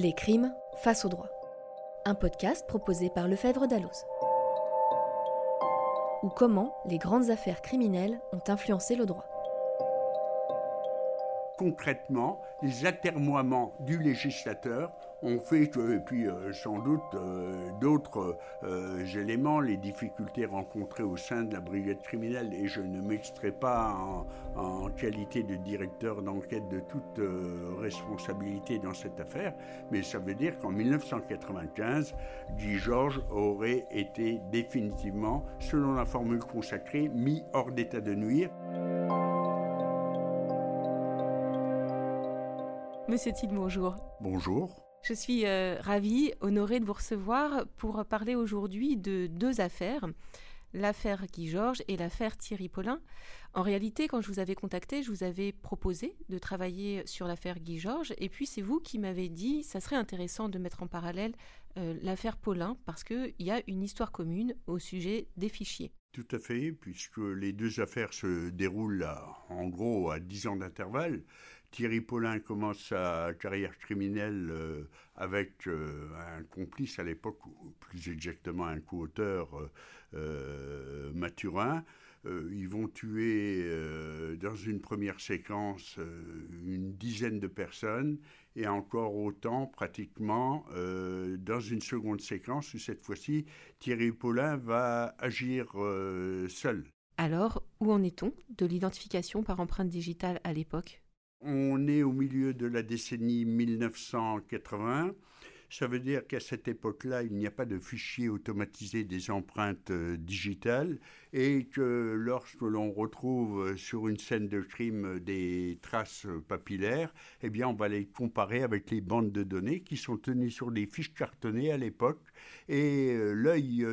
Les crimes face au droit. Un podcast proposé par Lefebvre Dalloz. Ou comment les grandes affaires criminelles ont influencé le droit. Concrètement, les atermoiements du législateur ont fait que, et puis euh, sans doute euh, d'autres euh, éléments, les difficultés rencontrées au sein de la brigade criminelle, et je ne m'extrais pas en, en, qualité de directeur d'enquête de toute responsabilité dans cette affaire, mais ça veut dire qu'en 1995, Guy Georges aurait été définitivement, selon la formule consacrée, mis hors d'état de nuire. Monsieur Tid, bonjour. Bonjour. Je suis euh, ravie, honorée de vous recevoir pour parler aujourd'hui de deux affaires, l'affaire Guy Georges et l'affaire Thierry Paulin. En réalité, quand je vous avais contacté, je vous avais proposé de travailler sur l'affaire Guy Georges, et puis c'est vous qui m'avez dit ça serait intéressant de mettre en parallèle euh, l'affaire Paulin parce qu'il y a une histoire commune au sujet des fichiers. Tout à fait, puisque les deux affaires se déroulent en gros à 10 ans d'intervalle. Thierry Paulin commence sa carrière criminelle euh, avec euh, un complice à l'époque, plus exactement un co-auteur, euh, Mathurin. ils vont tuer dans une première séquence une dizaine de personnes et encore autant pratiquement dans une seconde séquence où cette fois-ci Thierry Paulin va agir seul. Alors, où en est-on de l'identification par empreinte digitale à l'époque? On est au milieu de la décennie 1980. Ça veut dire qu'à cette époque-là, il n'y a pas de fichier automatisé des empreintes euh, digitales et que lorsque l'on retrouve sur une scène de crime des traces papillaires, eh bien, on va les comparer avec les bandes de données qui sont tenues sur des fiches cartonnées à l'époque et euh, l'œil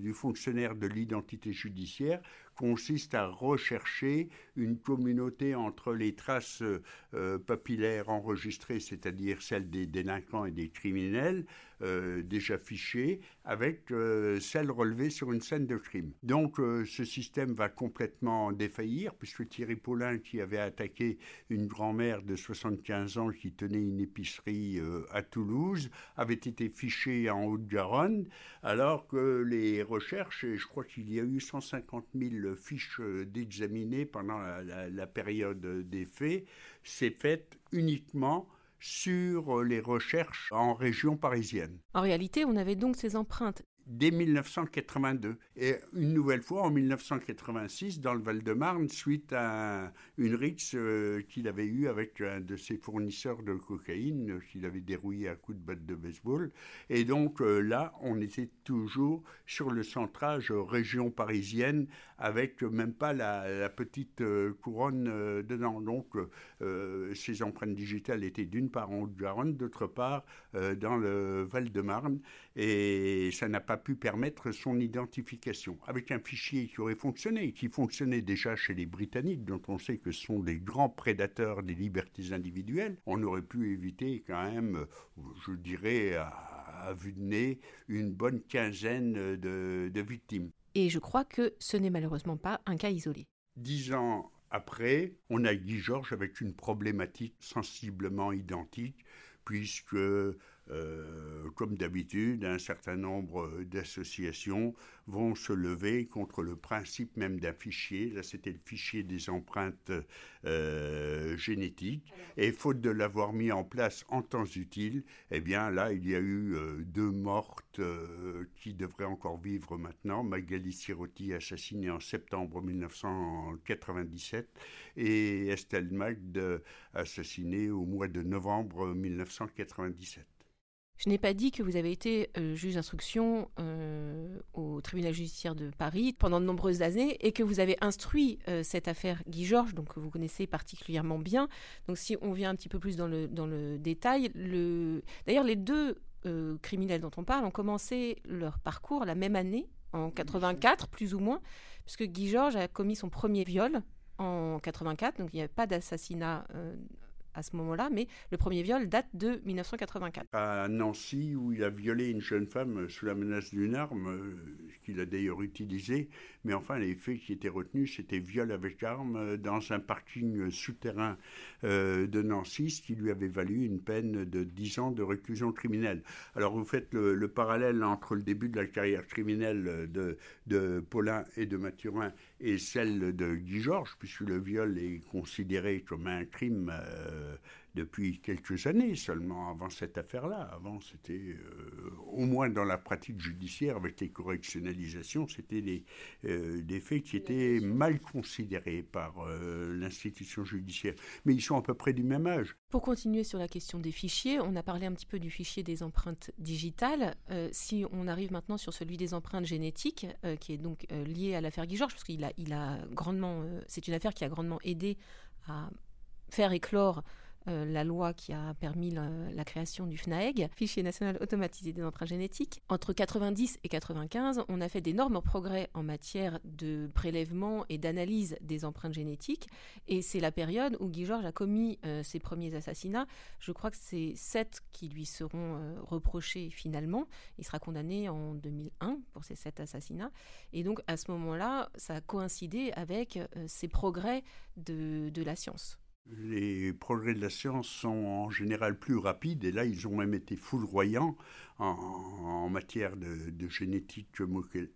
du fonctionnaire de l'identité judiciaire consiste à rechercher une communauté entre les traces euh, papillaires enregistrées, c'est-à-dire celles des délinquants et des criminels euh, déjà fichées, avec euh, celles relevées sur une scène de crime. Donc ce système va complètement défaillir, puisque Thierry Paulin, qui avait attaqué une grand-mère de 75 ans qui tenait une épicerie à Toulouse, avait été fiché en Haute-Garonne, alors que les recherches, et je crois qu'il y a eu 150 000 fiche euh, d'examiner pendant la, période des faits s'est faite uniquement sur les recherches en région parisienne. En réalité, on avait donc ces empreintes dès 1982. Et une nouvelle fois en 1986 dans le Val-de-Marne suite à une rixe euh, qu'il avait eue avec un de ses fournisseurs de cocaïne euh, qu'il avait dérouillé à coups de batte de baseball. Et donc euh, là, on était toujours sur le centrage région parisienne avec même pas la, petite couronne dedans. Donc ces empreintes digitales étaient d'une part en Haute-Garonne, d'autre part dans le Val-de-Marne. Et ça n'a pas pu permettre son identification. Avec un fichier qui aurait fonctionné, qui fonctionnait déjà chez les Britanniques, dont on sait que ce sont des grands prédateurs des libertés individuelles, on aurait pu éviter quand même, je dirais, à, vue de nez, une bonne quinzaine de, de victimes. Et je crois que ce n'est malheureusement pas un cas isolé. Dix ans après, on a Guy Georges avec une problématique sensiblement identique, puisque euh, comme d'habitude, un certain nombre d'associations vont se lever contre le principe même d'un fichier. Là, c'était le fichier des empreintes euh, génétiques. Et faute de l'avoir mis en place en temps utile, eh bien là, il y a eu euh, deux mortes qui devraient encore vivre maintenant. Magali Sirotti, assassinée en septembre 1997, et Estelle Magde, assassinée au mois de novembre 1997. Je n'ai pas dit que vous avez été euh, juge d'instruction euh, au tribunal judiciaire de Paris pendant de nombreuses années et que vous avez instruit euh, cette affaire Guy Georges, donc que vous connaissez particulièrement bien. Donc si on vient un petit peu plus dans le, dans le détail, le... d'ailleurs les deux criminels dont on parle ont commencé leur parcours la même année, en 84 plus ou moins, puisque Guy Georges a commis son premier viol en 84, donc il n'y avait pas d'assassinat à ce moment-là, mais le premier viol date de 1984. À Nancy, où il a violé une jeune femme sous la menace d'une arme, euh, qu'il a d'ailleurs utilisée, mais enfin les faits qui étaient retenus, c'était viol avec arme dans un parking souterrain de Nancy, ce qui lui avait valu une peine de 10 ans de réclusion criminelle. Alors vous faites le, parallèle entre le début de la carrière criminelle de, Paulin et de Mathurin et celle de Guy Georges, puisque le viol est considéré comme un crime euh, depuis quelques années seulement avant cette affaire-là. Avant, c'était euh, au moins dans la pratique judiciaire avec les correctionnalisations, c'était des, euh, des, faits qui étaient mal considérés par l'institution judiciaire. Mais ils sont à peu près du même âge. Pour continuer sur la question des fichiers, on a parlé un petit peu du fichier des empreintes digitales. si on arrive maintenant sur celui des empreintes génétiques, qui est donc lié à l'affaire Guy Georges, parce qu'il a il a grandement, euh, c'est une affaire qui a grandement aidé à faire éclore euh, la loi qui a permis la, création du FNAEG, Fichier national automatisé des empreintes génétiques. Entre 90 et 95, on a fait d'énormes progrès en matière de prélèvement et d'analyse des empreintes génétiques. Et c'est la période où Guy Georges a commis euh, ses premiers assassinats. Je crois que c'est sept qui lui seront euh, reprochés finalement. Il sera condamné en 2001 pour ces sept assassinats. Et donc à ce moment-là, ça a coïncidé avec ces progrès de la science les progrès de la science sont en général plus rapides et là ils ont même été foudroyants en, matière de, génétique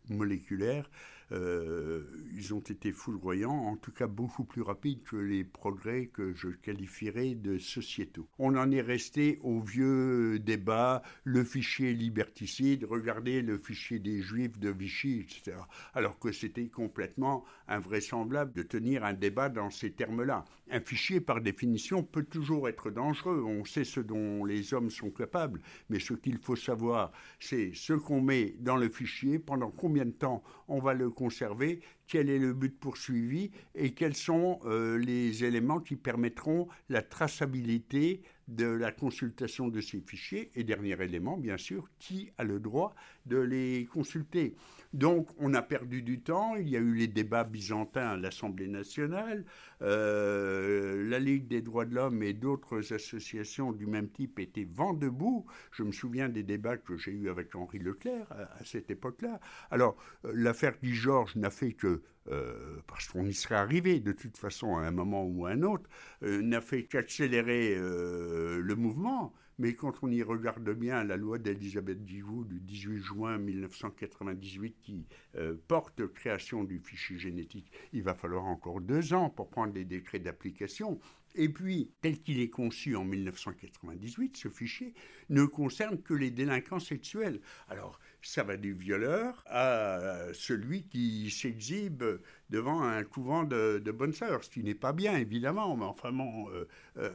moléculaire euh, ils ont été foudroyants, en tout cas beaucoup plus rapides que les progrès que je qualifierais de sociétaux. On en est resté au vieux débat, le fichier liberticide, regardez le fichier des juifs de Vichy, etc. Alors que c'était complètement invraisemblable de tenir un débat dans ces termes-là. Un fichier, par définition, peut toujours être dangereux. On sait ce dont les hommes sont capables, mais ce qu'il faut savoir, c'est ce qu'on met dans le fichier, pendant combien de temps on va le conserver, quel est le but poursuivi et quels sont euh, les éléments qui permettront la traçabilité de la consultation de ces fichiers et dernier élément, bien sûr, qui a le droit de les consulter. Donc on a perdu du temps, il y a eu les débats byzantins à l'Assemblée nationale, euh, la Ligue des droits de l'homme et d'autres associations du même type étaient vent debout. Je me souviens des débats que j'ai eus avec Henri Leclerc à, cette époque-là. Alors euh, l'affaire Guy Georges n'a fait que euh, parce qu'on y serait arrivé de toute façon à un moment ou à un autre, n'a fait qu'accélérer le mouvement. Mais quand on y regarde bien la loi d'Elisabeth Guigou du 18 juin 1998 qui euh, porte création du fichier génétique, il va falloir encore deux ans pour prendre les décrets d'application. Et puis, tel qu'il est conçu en 1998, ce fichier ne concerne que les délinquants sexuels. Alors, ça va du violeur à celui qui s'exhibe devant un couvent de, bonnes sœurs, ce qui n'est pas bien, évidemment, mais enfin bon, euh, euh,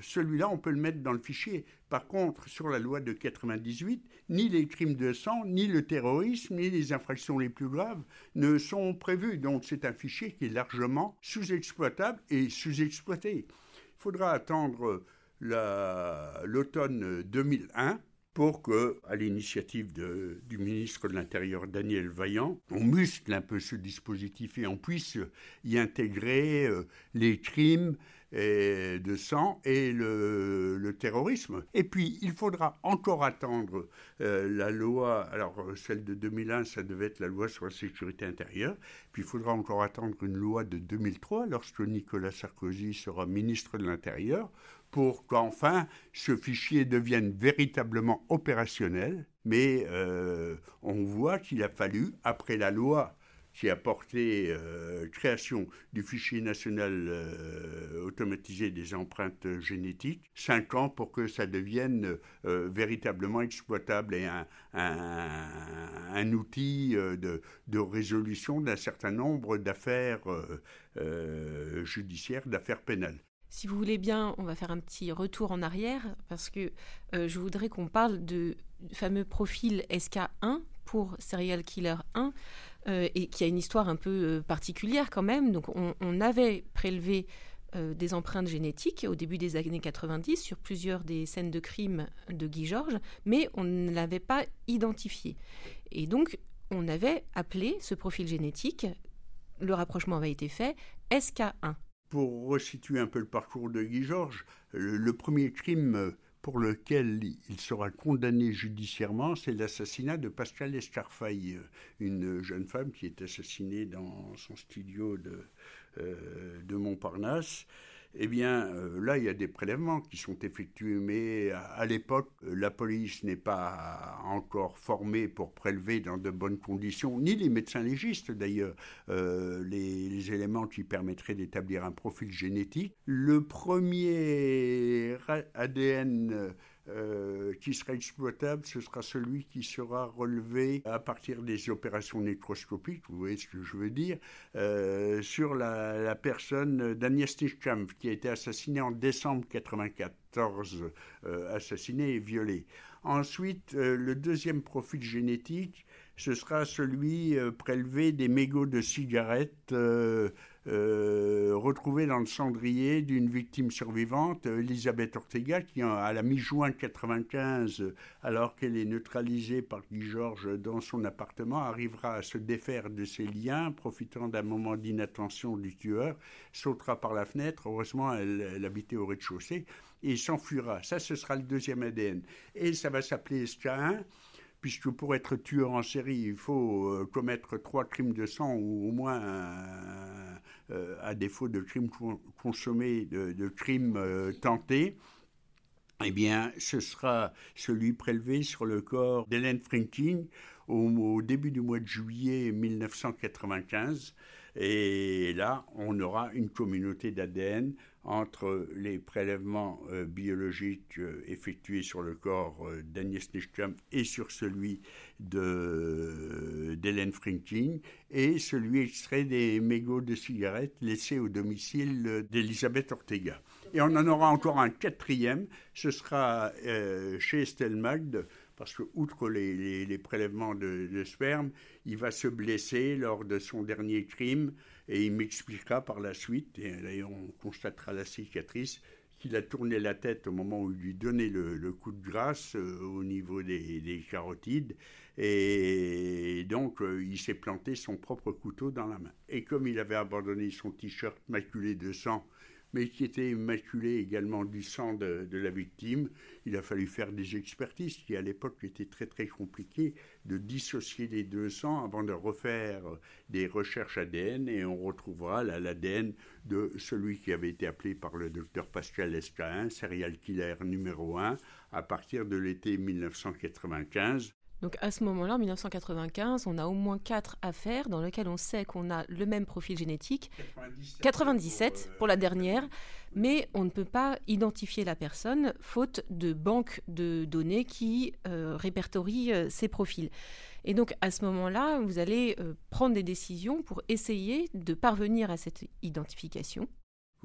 celui-là, on peut le mettre dans le fichier. Par contre, sur la loi de 98, ni les crimes de sang, ni le terrorisme, ni les infractions les plus graves ne sont prévus. Donc c'est un fichier qui est largement sous-exploitable et sous-exploité. Il faudra attendre l'automne 2001 pour que, à l'initiative du ministre de l'Intérieur Daniel Vaillant, on muscle un peu ce dispositif et on puisse y intégrer euh, les crimes de sang et le, terrorisme. Et puis, il faudra encore attendre euh, la loi, alors celle de 2001, ça devait être la loi sur la sécurité intérieure, puis il faudra encore attendre une loi de 2003, lorsque Nicolas Sarkozy sera ministre de l'Intérieur, pour qu'enfin ce fichier devienne véritablement opérationnel. Mais euh, on voit qu'il a fallu, après la loi qui a porté euh, création du fichier national euh, automatisé des empreintes génétiques, cinq ans pour que ça devienne véritablement exploitable et un, un, outil de, de, résolution d'un certain nombre d'affaires judiciaires, d'affaires pénales. Si vous voulez bien, on va faire un petit retour en arrière parce que euh, je voudrais qu'on parle du fameux profil SK1 pour Serial Killer 1 euh, et qui a une histoire un peu euh, particulière quand même. Donc on, avait prélevé des empreintes génétiques au début des années 90 sur plusieurs des scènes de crime de Guy Georges, mais on ne l'avait pas identifié. Et donc on avait appelé ce profil génétique, le rapprochement avait été fait, SK1. Pour resituer un peu le parcours de Guy Georges, le, premier crime pour lequel il sera condamné judiciairement, c'est l'assassinat de Pascal Escarfaille, une jeune femme qui est assassinée dans son studio de, euh, de Montparnasse eh bien euh, là, il y a des prélèvements qui sont effectués, mais à, l'époque, euh, la police n'est pas encore formée pour prélever dans de bonnes conditions, ni les médecins légistes d'ailleurs, euh, les, éléments qui permettraient d'établir un profil génétique. Le premier ADN euh, qui sera exploitable, ce sera celui qui sera relevé à partir des opérations nécroscopiques, vous voyez ce que je veux dire, euh, sur la, personne d'Agnès Tischkamp, qui a été assassinée en décembre 1994, euh, assassinée et violée. Ensuite, le deuxième profil génétique, ce sera celui prélevé des mégots de cigarettes euh, retrouvée dans le cendrier d'une victime survivante, Elisabeth Ortega, qui à la mi-juin 95, alors qu'elle est neutralisée par Guy Georges dans son appartement, arrivera à se défaire de ses liens, profitant d'un moment d'inattention du tueur, sautera par la fenêtre. Heureusement, elle, habitait au rez-de-chaussée et s'enfuira. Ça, ce sera le deuxième ADN. Et ça va s'appeler SK1 puisque pour être tueur en série, il faut euh, commettre trois crimes de sang ou au moins euh, à défaut de crimes consommés, de, crimes euh, tentés, eh bien, ce sera celui prélevé sur le corps d'Hélène Franking au, début du mois de juillet 1995. Et là, on aura une communauté d'ADN entre les prélèvements euh, biologiques euh, effectués sur le corps euh, d'Agnès et sur celui d'Hélène Franking et celui extrait des mégots de cigarettes laissés au domicile d'Elisabeth Ortega. Et on en aura encore un quatrième, ce sera chez Estelle Magde, parce que, outre les, prélèvements de, sperme, il va se blesser lors de son dernier crime et il m'expliquera par la suite, et d'ailleurs on constatera la cicatrice, qu'il a tourné la tête au moment où il lui donnait le, coup de grâce euh, au niveau des, carotides, et donc euh, il s'est planté son propre couteau dans la main. Et comme il avait abandonné son t-shirt maculé de sang mais qui était maculé également du sang de, la victime. Il a fallu faire des expertises qui, à l'époque, étaient très très compliquées, de dissocier les deux sangs avant de refaire des recherches ADN et on retrouvera l'ADN de celui qui avait été appelé par le docteur Pascal Escain, serial killer numéro 1, à partir de l'été 1995. Donc à ce moment-là, en 1995, on a au moins quatre affaires dans lesquelles on sait qu'on a le même profil génétique, 97, pour, la dernière, mais on ne peut pas identifier la personne faute de banques de données qui euh, répertorient euh, ces profils. Et donc à ce moment-là, vous allez euh, prendre des décisions pour essayer de parvenir à cette identification.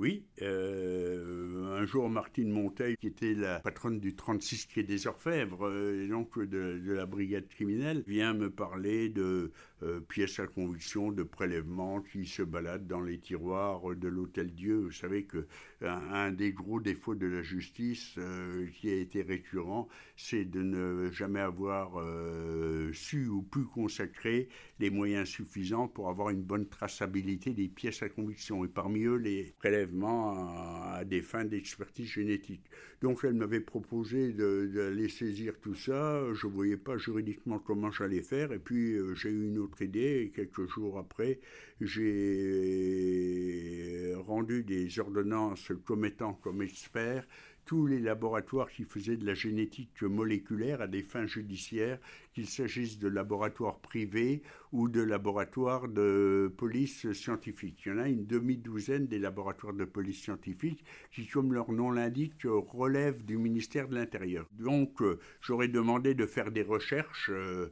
Oui, euh, un jour Martine Monteil, qui était la patronne du 36 quai des Orfèvres, euh, et donc de, la brigade criminelle, vient me parler de pièces à conviction, de prélèvements qui se baladent dans les tiroirs de l'Hôtel Dieu. Vous savez que un, des gros défauts de la justice qui a été récurrent, c'est de ne jamais avoir su ou pu consacrer les moyens suffisants pour avoir une bonne traçabilité des pièces à conviction. Et parmi eux, les prélèvements à, des fins d'expertise génétique. Donc elle m'avait proposé d'aller saisir tout ça. Je ne voyais pas juridiquement comment j'allais faire. Et puis euh, j'ai eu une autre Et quelques jours après, j'ai rendu des ordonnances commettant comme expert tous les laboratoires qui faisaient de la génétique moléculaire à des fins judiciaires, qu'il s'agisse de laboratoires privés ou de laboratoires de police scientifique. Il y en a une demi-douzaine des laboratoires de police scientifique qui, comme leur nom l'indique, relèvent du ministère de l'Intérieur. Donc, euh, j'aurais demandé de faire des recherches euh,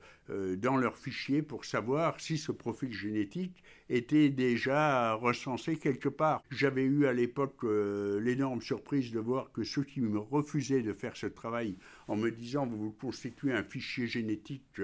dans leurs fichiers pour savoir si ce profil génétique était déjà recensé quelque part. J'avais eu à l'époque l'énorme surprise de voir que ceux qui me refusaient de faire ce travail en me disant vous vous constituez un fichier génétique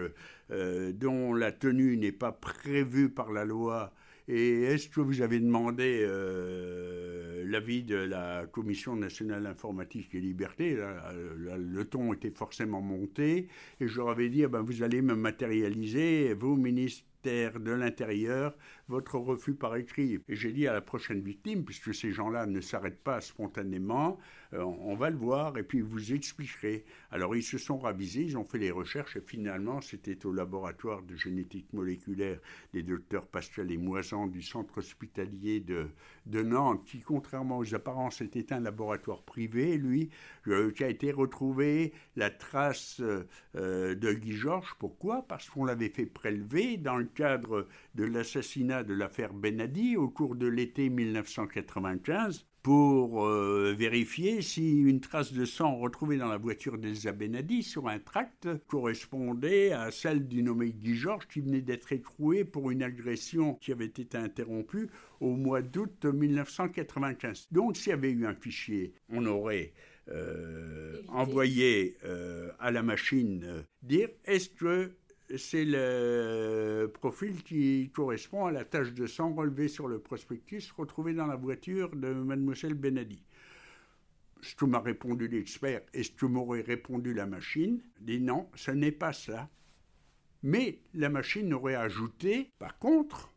euh, dont la tenue n'est pas prévue par la loi et est-ce que vous avez demandé euh, l'avis de la Commission nationale informatique et liberté Le ton était forcément monté. Et je leur avais dit, ah ben, vous allez me matérialiser, vous, ministre de l'Intérieur votre refus par écrit. Et j'ai dit à la prochaine victime, puisque ces gens-là ne s'arrêtent pas spontanément, euh, on va le voir et puis vous expliquerez. Alors ils se sont ravisés, ils ont fait les recherches et finalement c'était au laboratoire de génétique moléculaire des docteurs Pascal et Moisan du centre hospitalier de, de Nantes, qui contrairement aux apparences était un laboratoire privé, lui, euh, qui a été retrouvé la trace euh, de Guy Georges. Pourquoi? Parce qu'on l'avait fait prélever dans le cadre de l'assassinat de l'affaire Benadi au cours de l'été 1995 pour euh, vérifier si une trace de sang retrouvée dans la voiture d'Elsa Benadi sur un tract correspondait à celle du nommé Guy Georges qui venait d'être écroué pour une agression qui avait été interrompue au mois d'août 1995. Donc s'il y avait eu un fichier, on aurait euh, envoyé euh, à la machine dire est-ce que c'est le profil qui correspond à la tache de sang relevée sur le prospectus retrouvée dans la voiture de mademoiselle Benadi. Ce que m'a répondu l'expert et ce que m'aurait répondu la machine, dit non, ce n'est pas ça. Mais la machine aurait ajouté, par contre,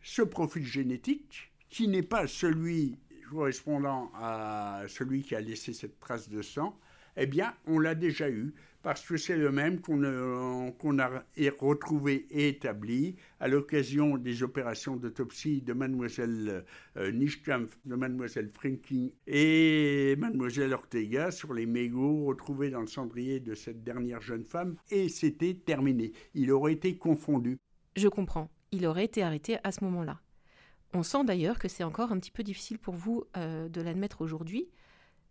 ce profil génétique qui n'est pas celui correspondant à celui qui a laissé cette trace de sang, eh bien, on l'a déjà eu parce que c'est le même qu'on a retrouvé et établi à l'occasion des opérations d'autopsie de mademoiselle euh, de mademoiselle Franking et mademoiselle Ortega sur les mégots retrouvés dans le cendrier de cette dernière jeune femme, et c'était terminé. Il aurait été confondu. Je comprends. Il aurait été arrêté à ce moment-là. On sent d'ailleurs que c'est encore un petit peu difficile pour vous euh, de l'admettre aujourd'hui.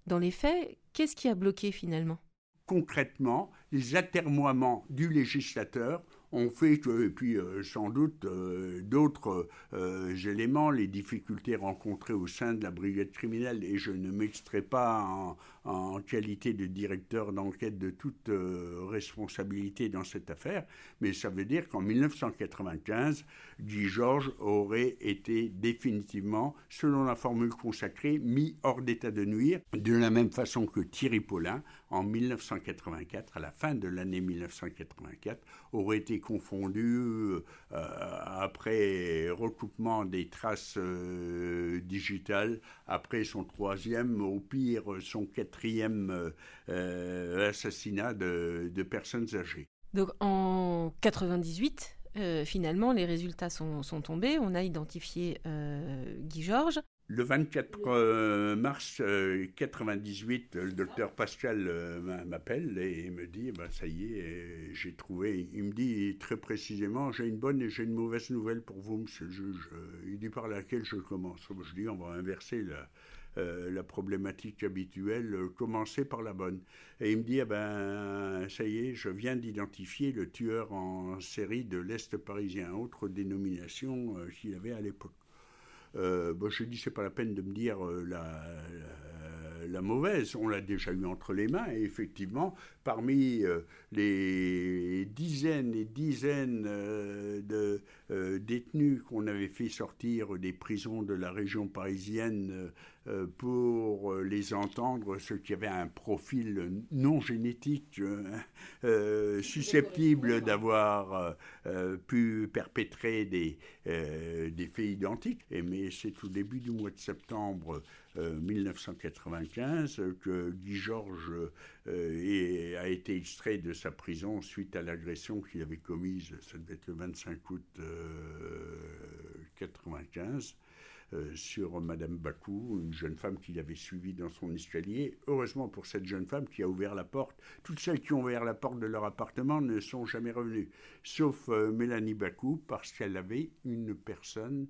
Dans les faits, qu'est-ce qui a bloqué finalement? Concrètement les atermoiements du législateur ont fait que, et puis euh, sans doute euh, d'autres euh, éléments, les difficultés rencontrées au sein de la brigade criminelle, et je ne m'extrais pas en, en, qualité de directeur d'enquête de toute responsabilité dans cette affaire, mais ça veut dire qu'en 1995, Guy Georges aurait été définitivement, selon la formule consacrée, mis hors d'état de nuire, de la même façon que Thierry Paulin, en 1984, à la fin de l'année 1984, aurait été confondu euh, après recoupement des traces euh, digitales, après son troisième, au pire son quatrième euh, assassinat de, de, personnes âgées. Donc en 98, finalement, les résultats sont, sont, tombés. On a identifié Guy Georges. Le 24 euh, mars 1998, euh, le docteur Pascal euh, m'appelle et me dit bah, Ça y est, j'ai trouvé. Il me dit très précisément J'ai une bonne et j'ai une mauvaise nouvelle pour vous, monsieur le juge. Il dit par laquelle je commence? Je dis On va inverser la, la problématique habituelle, commencer par la bonne. Et il me dit, ah ben, ça y est, je viens d'identifier le tueur en série de l'Est parisien, autre dénomination qu'il avait à l'époque. Euh, bon, je dis, c'est pas la peine de me dire euh, la, la, mauvaise. On l'a déjà eu entre les mains. Et effectivement, parmi euh, les dizaines et dizaines de détenus qu'on avait fait sortir des prisons de la région parisienne euh, pour euh, les entendre, ceux qui avaient un profil non génétique euh, susceptible d'avoir pu perpétrer des, des faits identiques. Et, mais c'est au début du mois de septembre 1995 que Guy Georges a été extrait de sa prison suite à l'agression qu'il avait commise, ça devait être le 25 août 1995. Euh, sur Madame Bakou, une jeune femme qui l'avait suivi dans son escalier. Heureusement pour cette jeune femme qui a ouvert la porte, toutes celles qui ont ouvert la porte de leur appartement ne sont jamais revenues, sauf euh, Mélanie Bakou, parce qu'elle avait une personne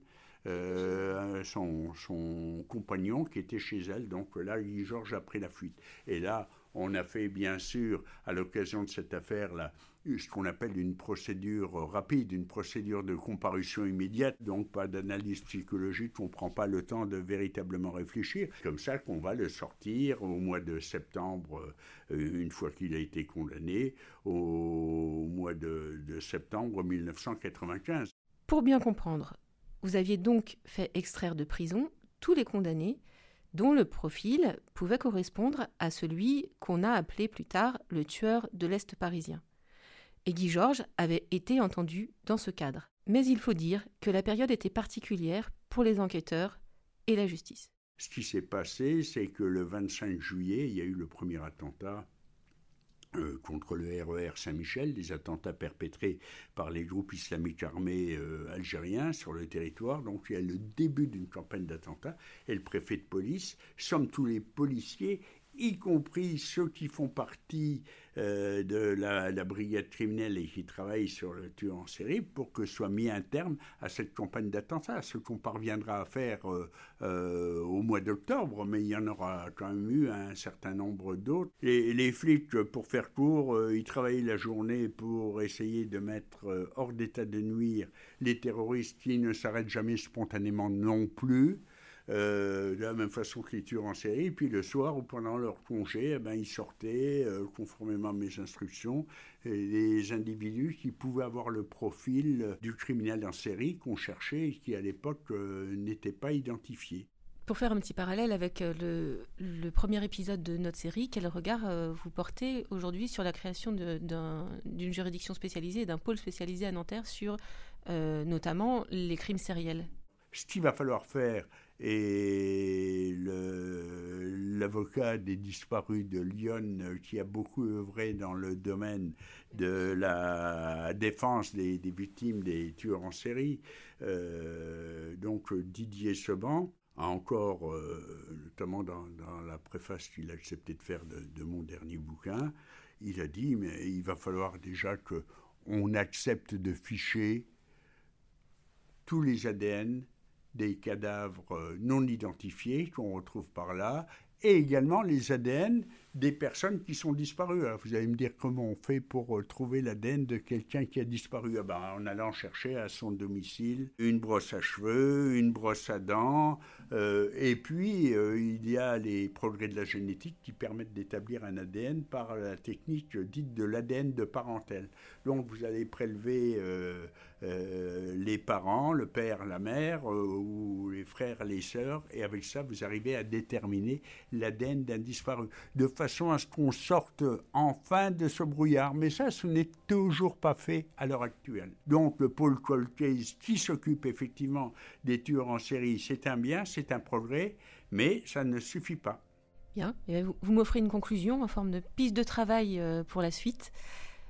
euh, son, compagnon qui était chez elle. Donc là, Georges a pris la fuite. Et là, on a fait bien sûr, à l'occasion de cette affaire-là, ce qu'on appelle une procédure rapide, une procédure de comparution immédiate, donc pas d'analyse psychologique, on ne prend pas le temps de véritablement réfléchir. Comme ça qu'on va le sortir au mois de septembre, euh, une fois qu'il a été condamné, au mois de septembre 1995. Pour bien comprendre, vous aviez donc fait extraire de prison tous les condamnés dont le profil pouvait correspondre à celui qu'on a appelé plus tard le tueur de l'Est parisien. Et Guy Georges avait été entendu dans ce cadre. Mais il faut dire que la période était particulière pour les enquêteurs et la justice. Ce qui s'est passé, c'est que le 25 juillet, il y a eu le premier attentat euh, contre le RER e Saint-Michel, des attentats perpétrés par les groupes islamiques armés euh, algériens sur le territoire. Donc il y a le début d'une campagne d'attentats et le préfet de police somme tous les policiers y compris ceux qui font partie euh, de la, brigade criminelle et qui travaillent sur le tueur en série, pour que soit mis un terme à cette campagne d'attentats. Ce qu'on parviendra à faire euh, euh, au mois d'octobre, mais il y en aura quand même eu un certain nombre d'autres. Les, les, flics, pour faire court, ils travaillaient la journée pour essayer de mettre hors d'état de nuire les terroristes qui ne s'arrêtent jamais spontanément non plus. Euh, de la même façon tueurs en série. Puis le soir ou pendant leur congé, eh ben, ils sortaient, euh, conformément à mes instructions, les individus qui pouvaient avoir le profil du criminel en série qu'on cherchait et qui à l'époque euh, n'étaient pas identifiés. Pour faire un petit parallèle avec le, le, premier épisode de notre série, quel regard vous portez aujourd'hui sur la création d'une juridiction spécialisée, d'un pôle spécialisé à Nanterre sur notamment les crimes sériels? Ce qu'il va falloir faire, et l'avocat des disparus de Lyon, euh, qui a beaucoup œuvré dans le domaine de la défense des, victimes des tueurs en série, euh, donc Didier Seban, a encore, euh, notamment dans, la préface qu'il a accepté de faire de, de, mon dernier bouquin, il a dit, mais il va falloir déjà qu'on accepte de ficher tous les ADN des cadavres euh, non identifiés qu'on retrouve par là, et également les ADN des personnes qui sont disparues. vous allez me dire comment on fait pour euh, trouver l'ADN de quelqu'un qui a disparu ah ben, En allant chercher à son domicile une brosse à cheveux, une brosse à dents, euh, et puis il y a les progrès de la génétique qui permettent d'établir un ADN par la technique dite de l'ADN de parentèle. Donc vous allez prélever euh, les parents, le père, la mère, euh, ou les frères, les sœurs, et avec ça, vous arrivez à déterminer l'ADN d'un disparu, à ce qu'on sorte enfin de ce brouillard. Mais ça, ce n'est toujours pas fait à l'heure actuelle. Donc, le pôle cold case qui s'occupe effectivement des tueurs en série, c'est un bien, c'est un progrès, mais ça ne suffit pas. Bien, vous m'offrez une conclusion en forme de piste de travail euh, pour la suite.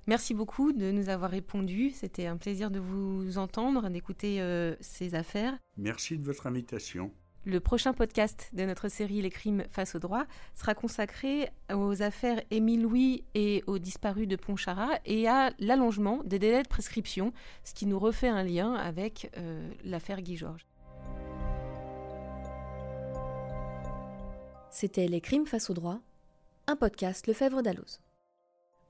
Merci beaucoup de nous avoir répondu. C'était un plaisir de vous entendre, d'écouter euh, ces affaires. Merci de votre invitation. Le prochain podcast de notre série Les crimes face au droit sera consacré aux affaires Émile Louis et aux disparus de Pontcharra et à l'allongement des délais de prescription, ce qui nous refait un lien avec euh, l'affaire Guy Georges. C'était Les crimes face au droit, un podcast Lefebvre d'Alloz.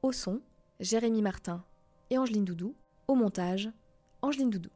Au son, Jérémy Martin et Angeline Doudou. Au montage, Angeline Doudou.